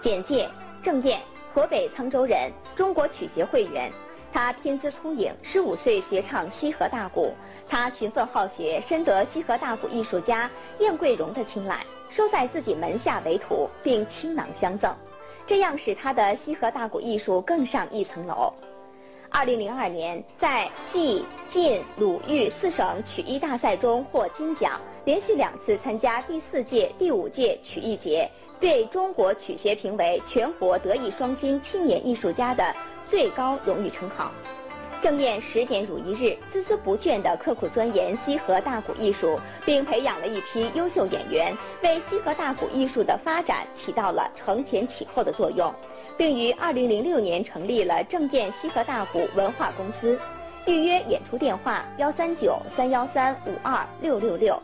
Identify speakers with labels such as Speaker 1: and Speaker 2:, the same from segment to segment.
Speaker 1: 简介：郑燕，河北沧州人，中国曲协会员。他天资聪颖，十五岁学唱西河大鼓。他勤奋好学，深得西河大鼓艺术家燕桂荣的青睐，收在自己门下为徒，并倾囊相赠，这样使他的西河大鼓艺术更上一层楼。二零零二年，在冀、晋、鲁、豫四省曲艺大赛中获金奖，连续两次参加第四届、第五届曲艺节，被中国曲协评为全国德艺双馨青年艺术家的最高荣誉称号。郑燕十年如一日，孜孜不倦地刻苦钻研西河大鼓艺术，并培养了一批优秀演员，为西河大鼓艺术的发展起到了承前启后的作用。并于二零零六年成立了郑燕西河大鼓文化公司，预约演出电话幺三九三幺三五二六六六。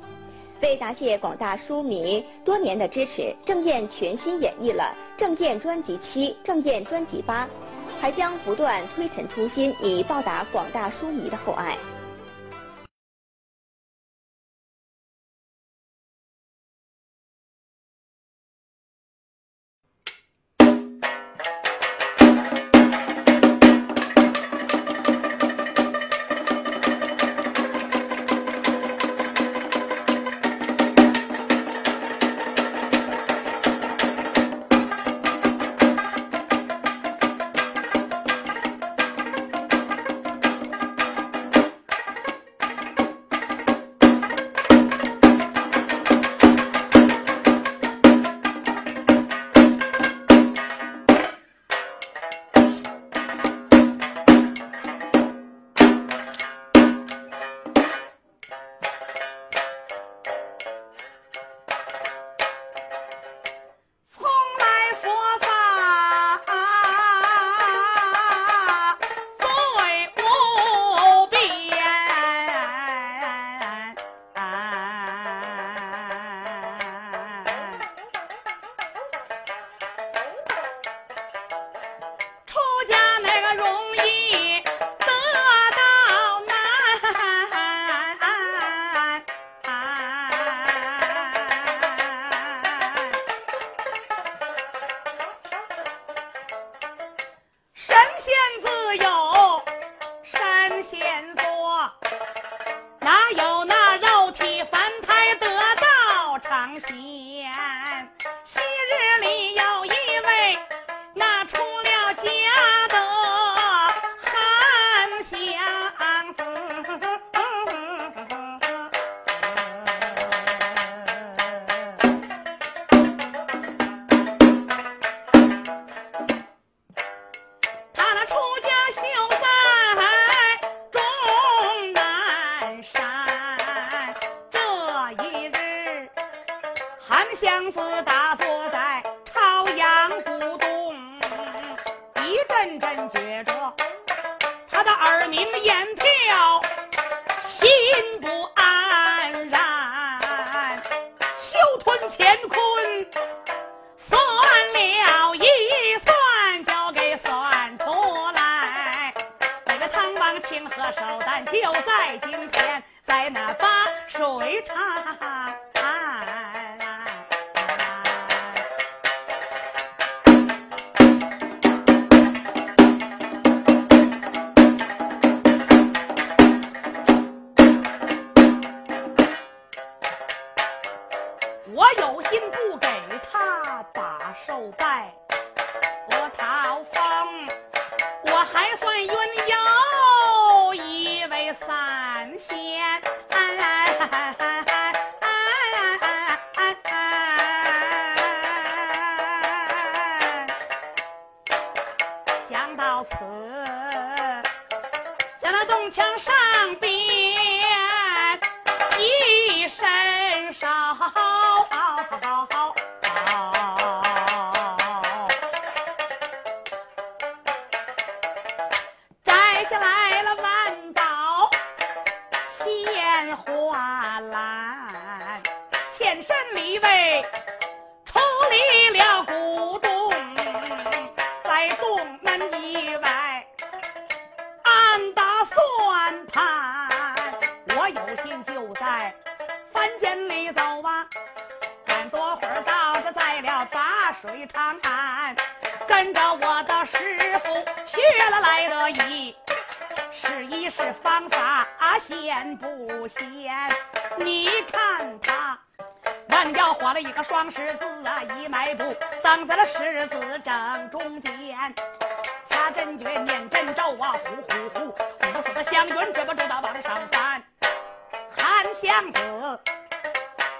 Speaker 1: 为答谢广大书迷多年的支持，郑燕全新演绎了郑燕专辑七、郑燕专辑八，还将不断推陈出新，以报答广大书迷的厚爱。
Speaker 2: 南香子打坐在朝阳古洞，一阵阵觉着他的耳鸣眼跳，心不安然。休吞乾坤，算了一算，交给算出来。那个唐王请和手段就在今天，在那八水叉。抡这个竹道往上翻，韩湘子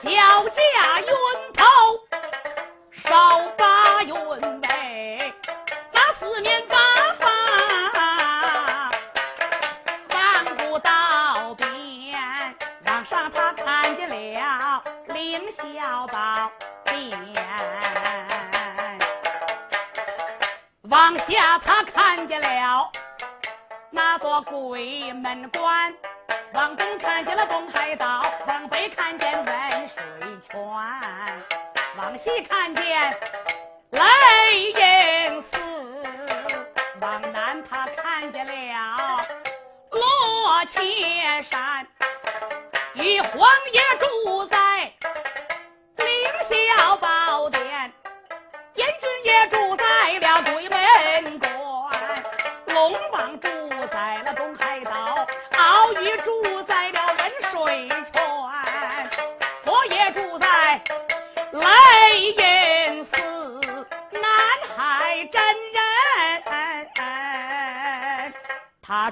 Speaker 2: 脚架云头，手把云尾，那四面八方翻不到边，让上他看见了凌霄宝殿，往下他看见了。为门。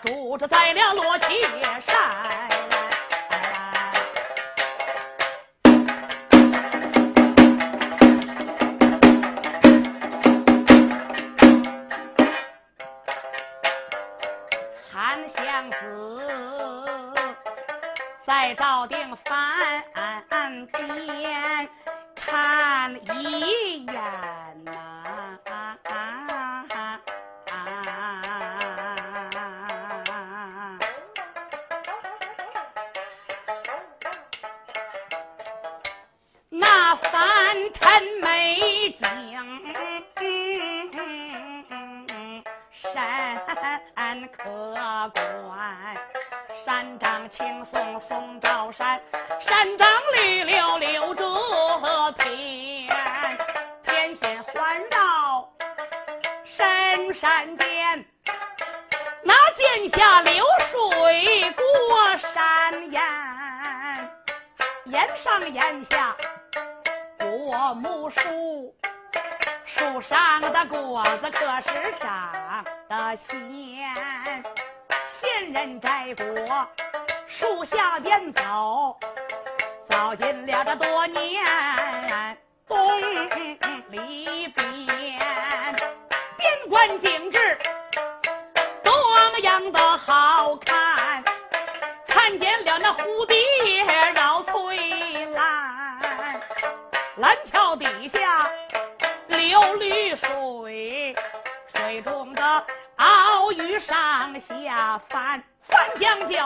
Speaker 2: 住着在了罗家山。殿下流水过山岩，岩上岩下果木树，树上的果子可是长得鲜。仙人摘果，树下边走，走进了这多年。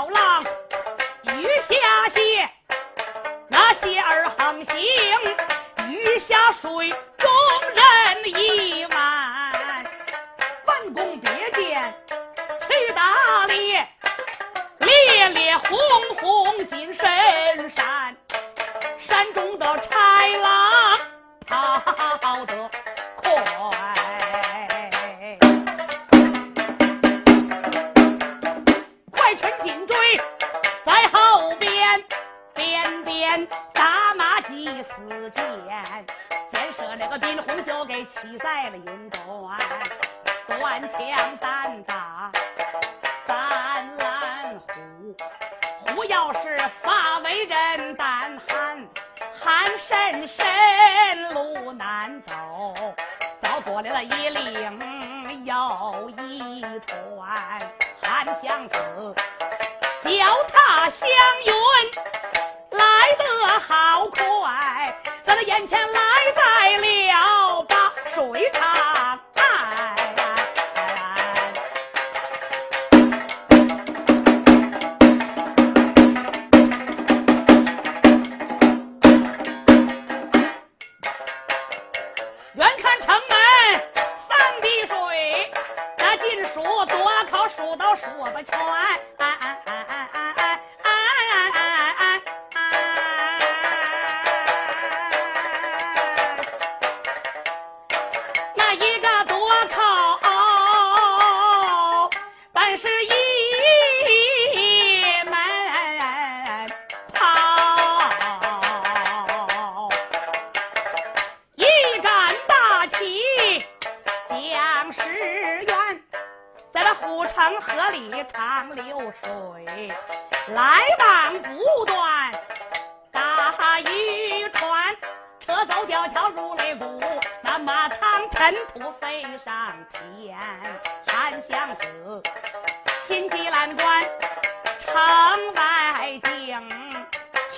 Speaker 2: 不辣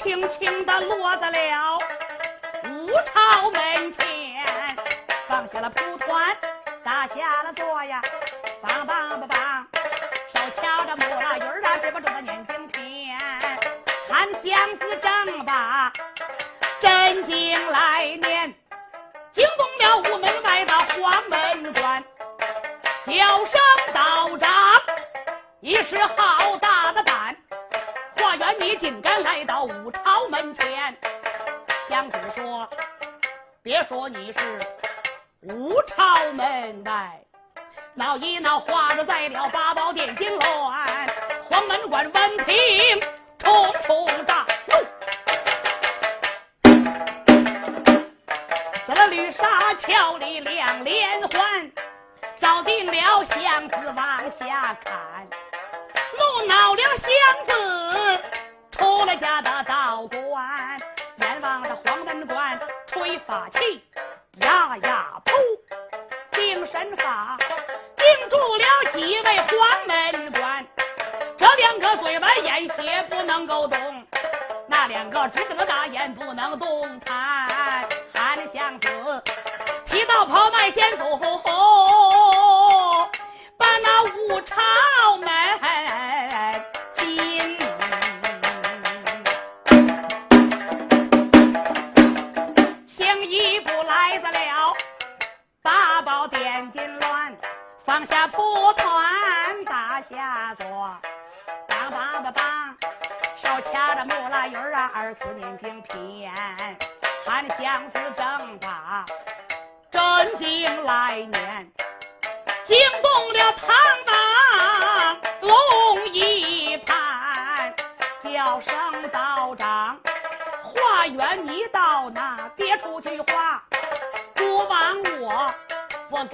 Speaker 2: 轻轻地落在了武朝门前，放下了蒲团，打下了坐呀。梆梆梆梆，手敲着木拉鱼儿啊，嘴巴中的念经篇。韩湘子正把真经来念，惊动了午门外的黄门关，叫声道长，你是好说你是武朝门外。闹一闹，花着在了八宝殿金銮，黄门关闻听，冲冲大怒，在那绿纱桥里两连环，照定了箱子往下看，怒恼了箱子，法器，呀呀噗，定身法定。住了几位黄门官，这两个嘴巴眼斜不能够动，那两个只得大眼不能动弹。韩相子提到跑迈先走，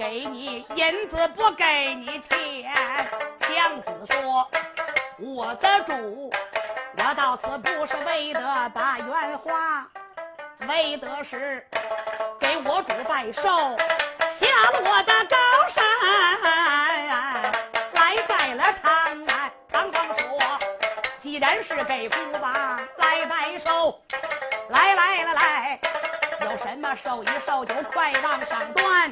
Speaker 2: 给你银子，不给你钱。相子说：“我的主，我到此不是为的把冤花，为的是给我主拜寿，下了我的高山，来拜了长安。刚刚说，既然是给孤王来拜寿，来来来来，有什么寿衣寿酒，快往上端。”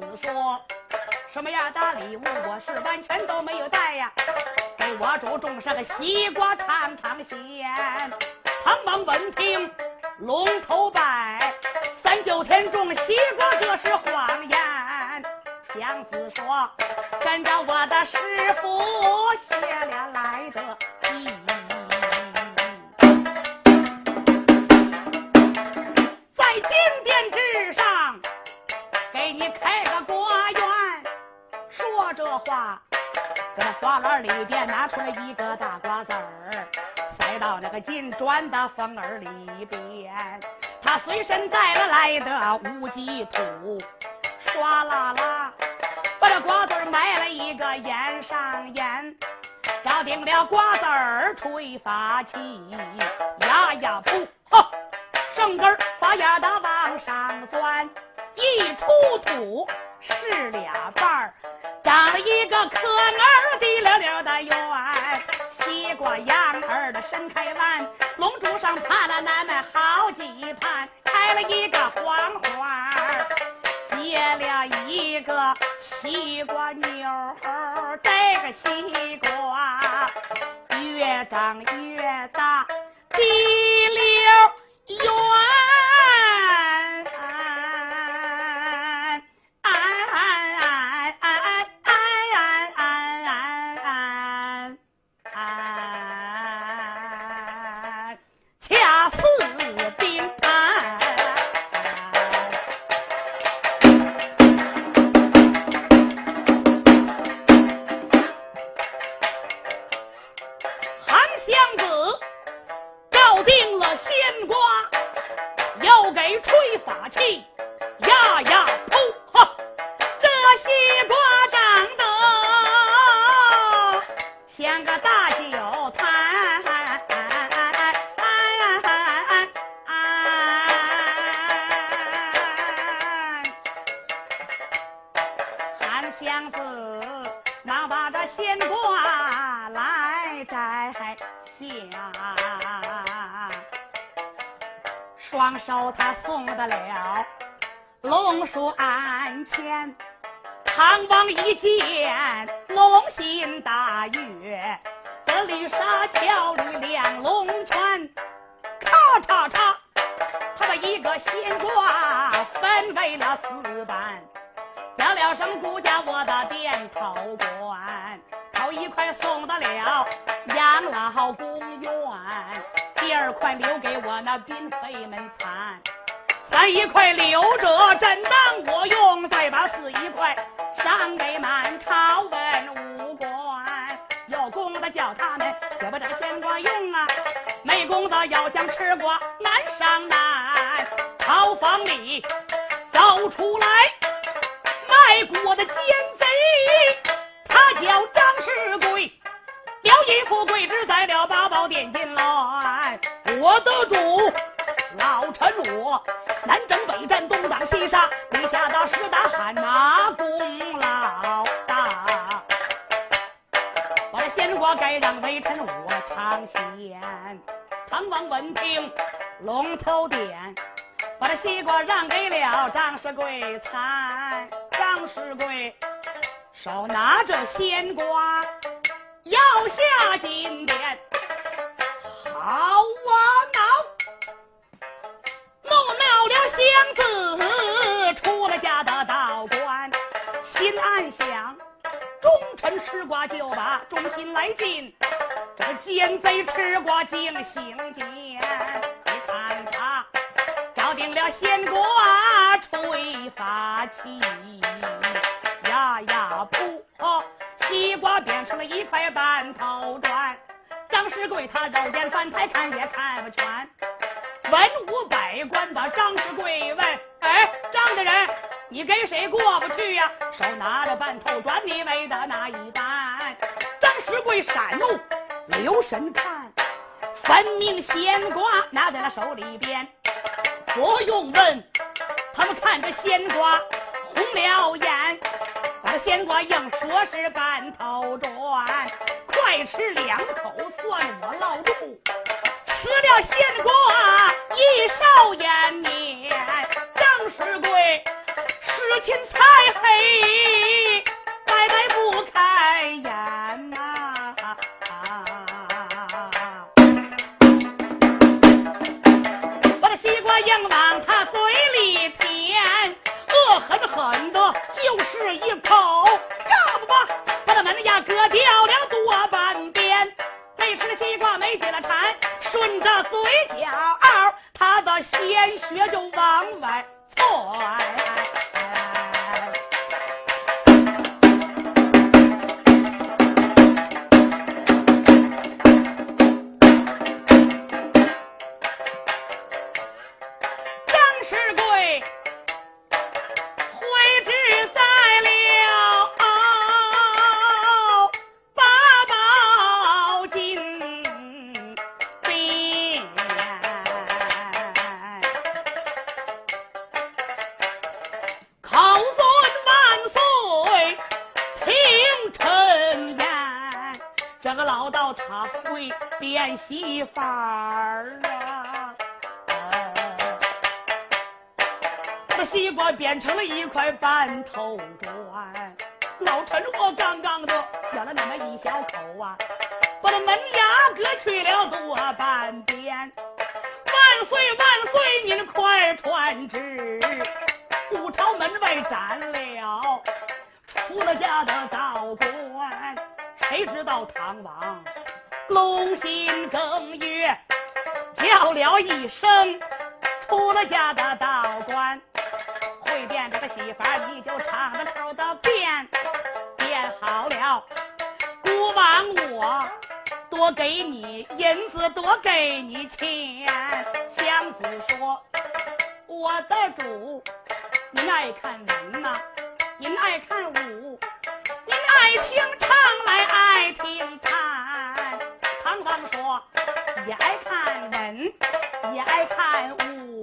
Speaker 2: 子说：“什么样的礼物我是完全都没有带呀，给我主种上个西瓜尝尝鲜。”唐王闻听，龙头拜，三九天种西瓜这是谎言。祥子说：“跟着我的师傅谢了这话，搁那花篮里边拿出来一个大瓜子儿，塞到那个金砖的缝儿里边。他随身带了来的无极土，唰啦啦，把这瓜子儿埋了一个眼上眼，找定了瓜子儿吹发器，呀呀噗，哈，生根发芽的往上钻，一出土是俩瓣儿。长了一个可儿滴溜溜的圆，西瓜秧儿的伸开弯，龙珠上爬了那么好几盘，开了一个黄花，结了一个西瓜妞儿，这个西瓜。越长越分为了四半，叫了声顾家我的点头官，头一块送得了养老公园，第二块留给我那嫔妃们参，三一块留着朕当我用，再把四一块赏给满朝文武官，有功的叫他们就把这个仙瓜用啊，没功的要想吃瓜我南征北战东挡西杀，立下的十大汗马功劳大。我的仙瓜该让微臣我尝鲜。唐王闻听，龙头点，把这西瓜让给了张世贵参。张世贵手拿着鲜瓜，要下金殿。好啊，自，出了家的道观，心暗想。忠臣吃瓜就把忠心来尽，这奸贼吃瓜竟行奸。你看他招定了仙瓜吹法器，呀呀噗，西瓜变成了一块半头砖。张世贵他肉眼凡胎看也看不全，文武百官把张世贵问：哎，张大人。你跟谁过不去呀？手拿着半头砖，你为的哪一般？张世贵闪怒，留神看，分明仙瓜拿在了手里边。不用问，他们看着仙瓜红了眼，把仙瓜硬说是半头砖，快吃两口算我老肚，吃了仙瓜一少颜面。张世贵。事情才黑，媳妇儿啊，这西瓜变成了一块半头砖。老陈，我刚刚的咬了那么一小口啊，把那门牙割去了多半边。万岁万岁，您快传旨，五朝门外斩了出了家的道观，谁知道唐王？龙心更月叫了一声，出了家的道观，会变这个戏法，你就唱着头的变，变好了，孤王我多给你银子，多给你钱。祥子说：“我的主，您爱看文呐，您爱看武，您爱听唱来爱听弹。”说：“也爱看文，也爱看武，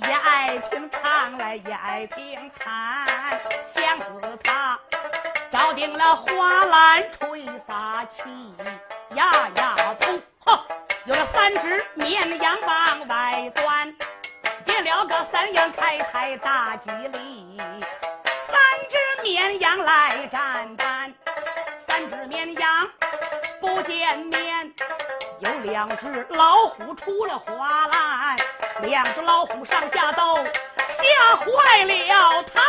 Speaker 2: 也爱听唱来，也爱听弹。祥子他招定了花篮吹法器，呀两只老虎出了花来，两只老虎上下都吓坏了他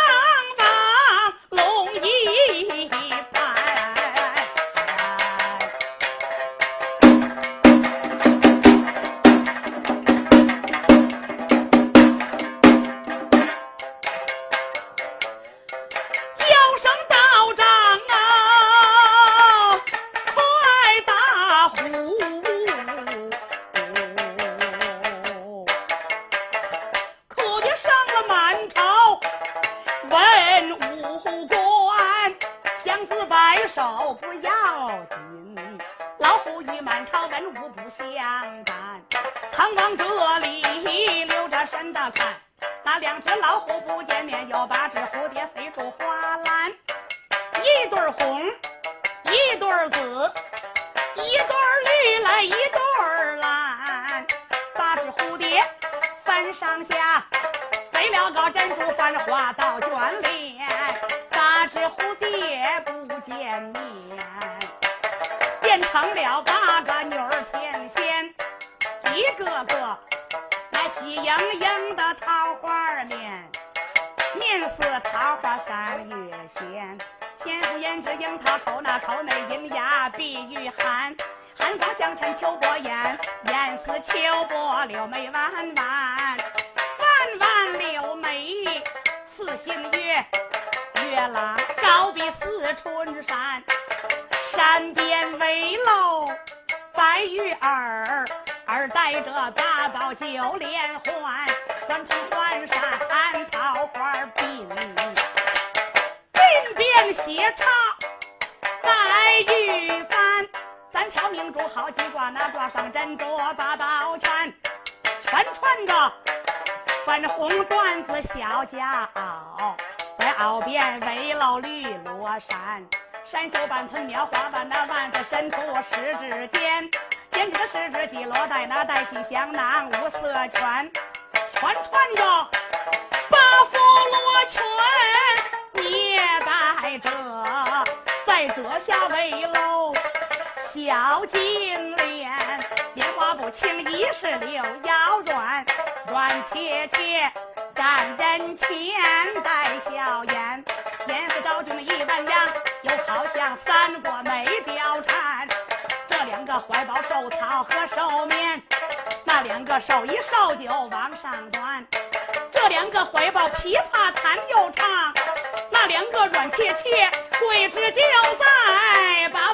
Speaker 2: 额头那头那银牙碧玉寒，寒风向前秋波眼，眼似秋波柳眉弯弯，弯弯柳眉似星月月拉，高鼻似春山，山边围楼白玉耳，耳戴着大宝九连环，环穿环上桃花鬓，鬓边斜插。玉簪，三条明珠好几挂，那挂上真多八宝圈，全穿着粉红缎子小夹袄，白袄边围了绿罗衫，山袖板寸苗花板那腕子伸出食指尖，尖指的食指几罗带那带起香囊五色全，全穿着八副罗裙。小金莲莲花不清一是柳腰软软切切展真前带笑颜。颜色昭君一般样又好像三国梅貂蝉。这两个怀抱寿草和寿面那两个手一烧酒往上端。这两个怀抱琵琶弹又唱那两个软切切跪枝就在把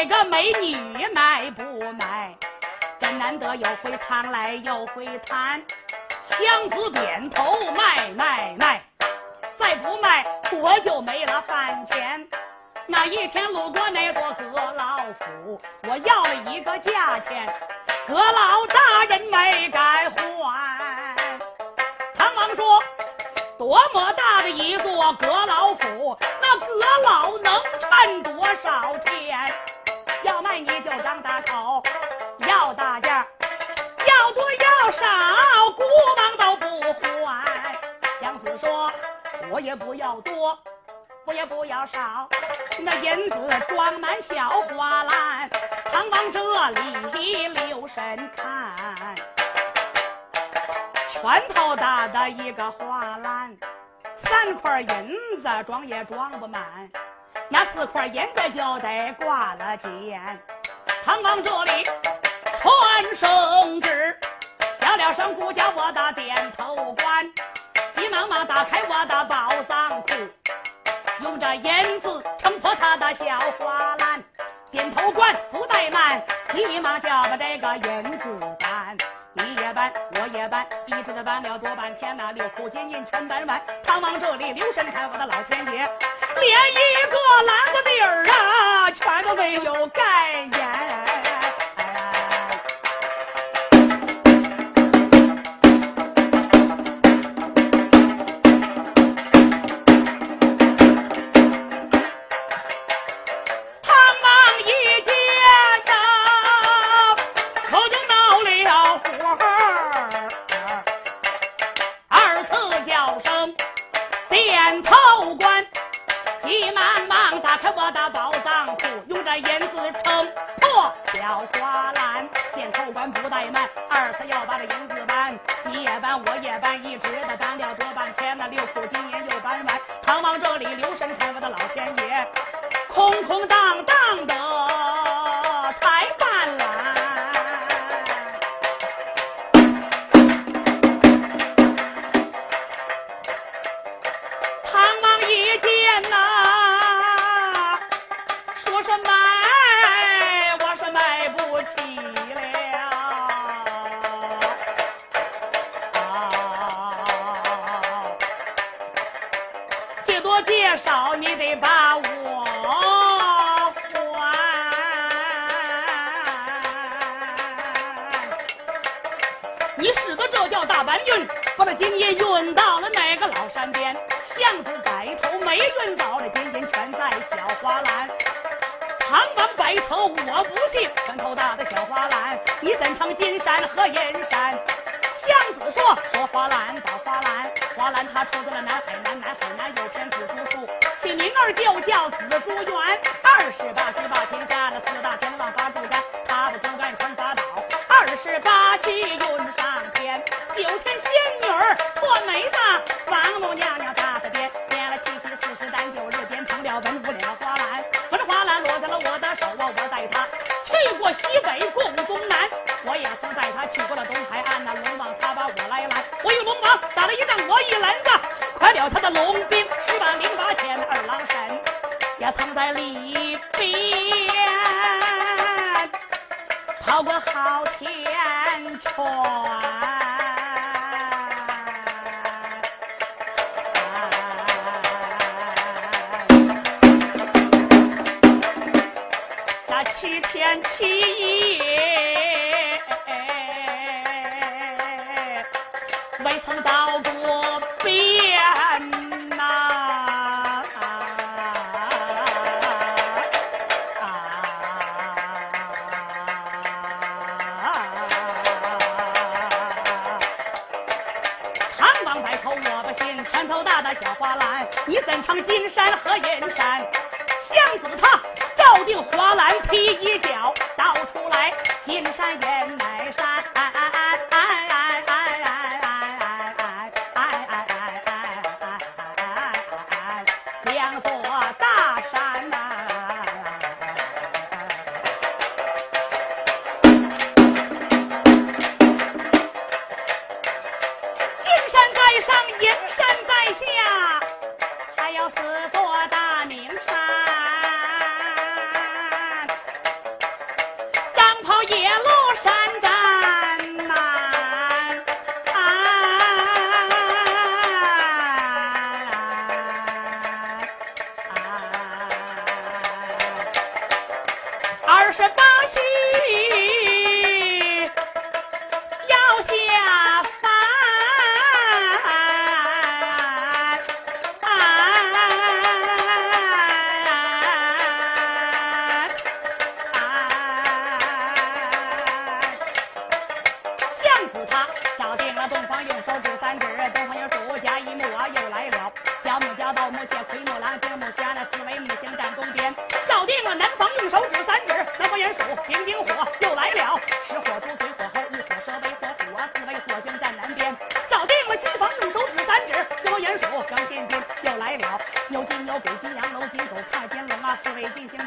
Speaker 2: 这个美女卖不卖？真难得又会唱来又会弹，强子点头卖卖卖，再不卖我就没了饭钱。那一天路过那座阁老府，我要了一个价钱，阁老大人没敢还。唐王说：多么大的一座阁老府，那阁老能趁多少钱？也不要多，我也不要少，那银子装满小花篮，常往这里留神看。拳头大的一个花篮，三块银子装也装不满。那四块银子就得挂了肩，唐王这里传圣旨，叫了声顾家我的点头官，急忙忙打开我的宝，这银子撑破他的小花篮，点头官不怠慢，立马就把这个银子搬。你也搬，我也搬，一直的搬了多半天呐，六库金银全搬完。唐王这里留神看，我的老天爷，连一个篮子底儿啊，全都没有盖严。ah 一篮子，快了！他的龙兵十万零八千，二郎神也藏在里边，跑过昊天川。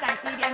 Speaker 2: Càng.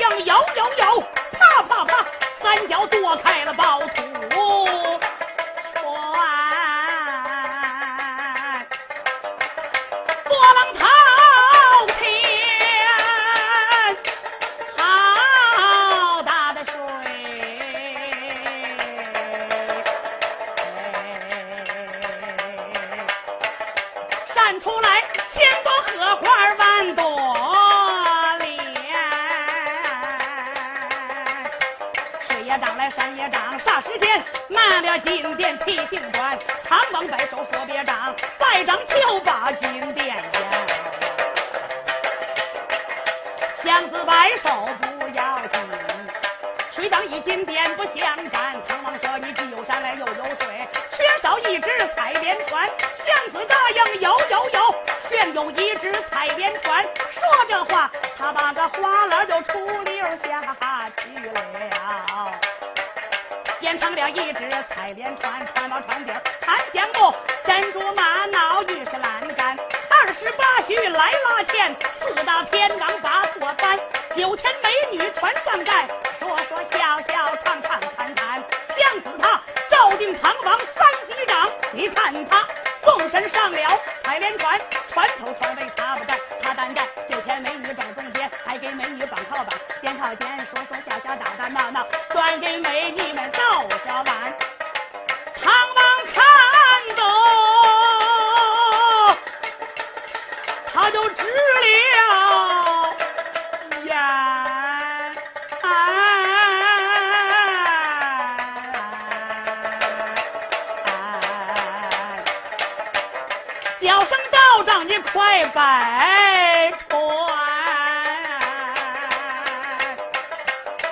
Speaker 2: 样摇摇摇，啪啪啪，三脚躲开了包。相子摆手不要紧，水长一金鞭不相干。唐王说你既有山来又有水，缺少一只采莲船。相子答应有有有，现有一只采莲船。说这话，他把个花篮就出溜下去了，变成了一只采莲船，船到船底弹旋步，珍珠玛瑙玉石栏杆，二十八宿来拉纤，四大天王把舵。九天美女传上寨说说笑笑唱唱谈谈将死他照定堂王三级掌你看他纵身上了采莲船船头船尾他不站他担待九天美女掌中间还给美女绑靠绑肩靠肩说说笑笑打打闹闹专给美女们倒着玩在摆船。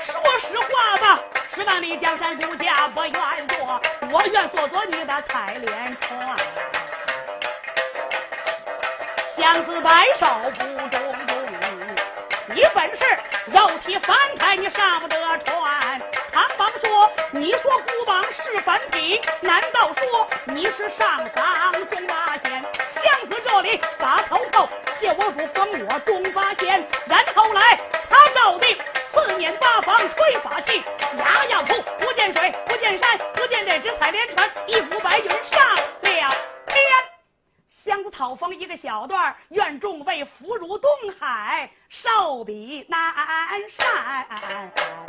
Speaker 2: 说实话吧十万里江山如家不愿做我愿做做你的采莲船。相思白首不中用你本事肉体翻开你上不得船。唐王说你说孤王是凡体难道说你是上房中八仙里把头操谢我府封我中八仙然后来他照定四面八方吹法器牙牙吐不见水不见山不见这只彩莲船一幅白云上了天香讨风一个小段愿众位福如东海寿比南山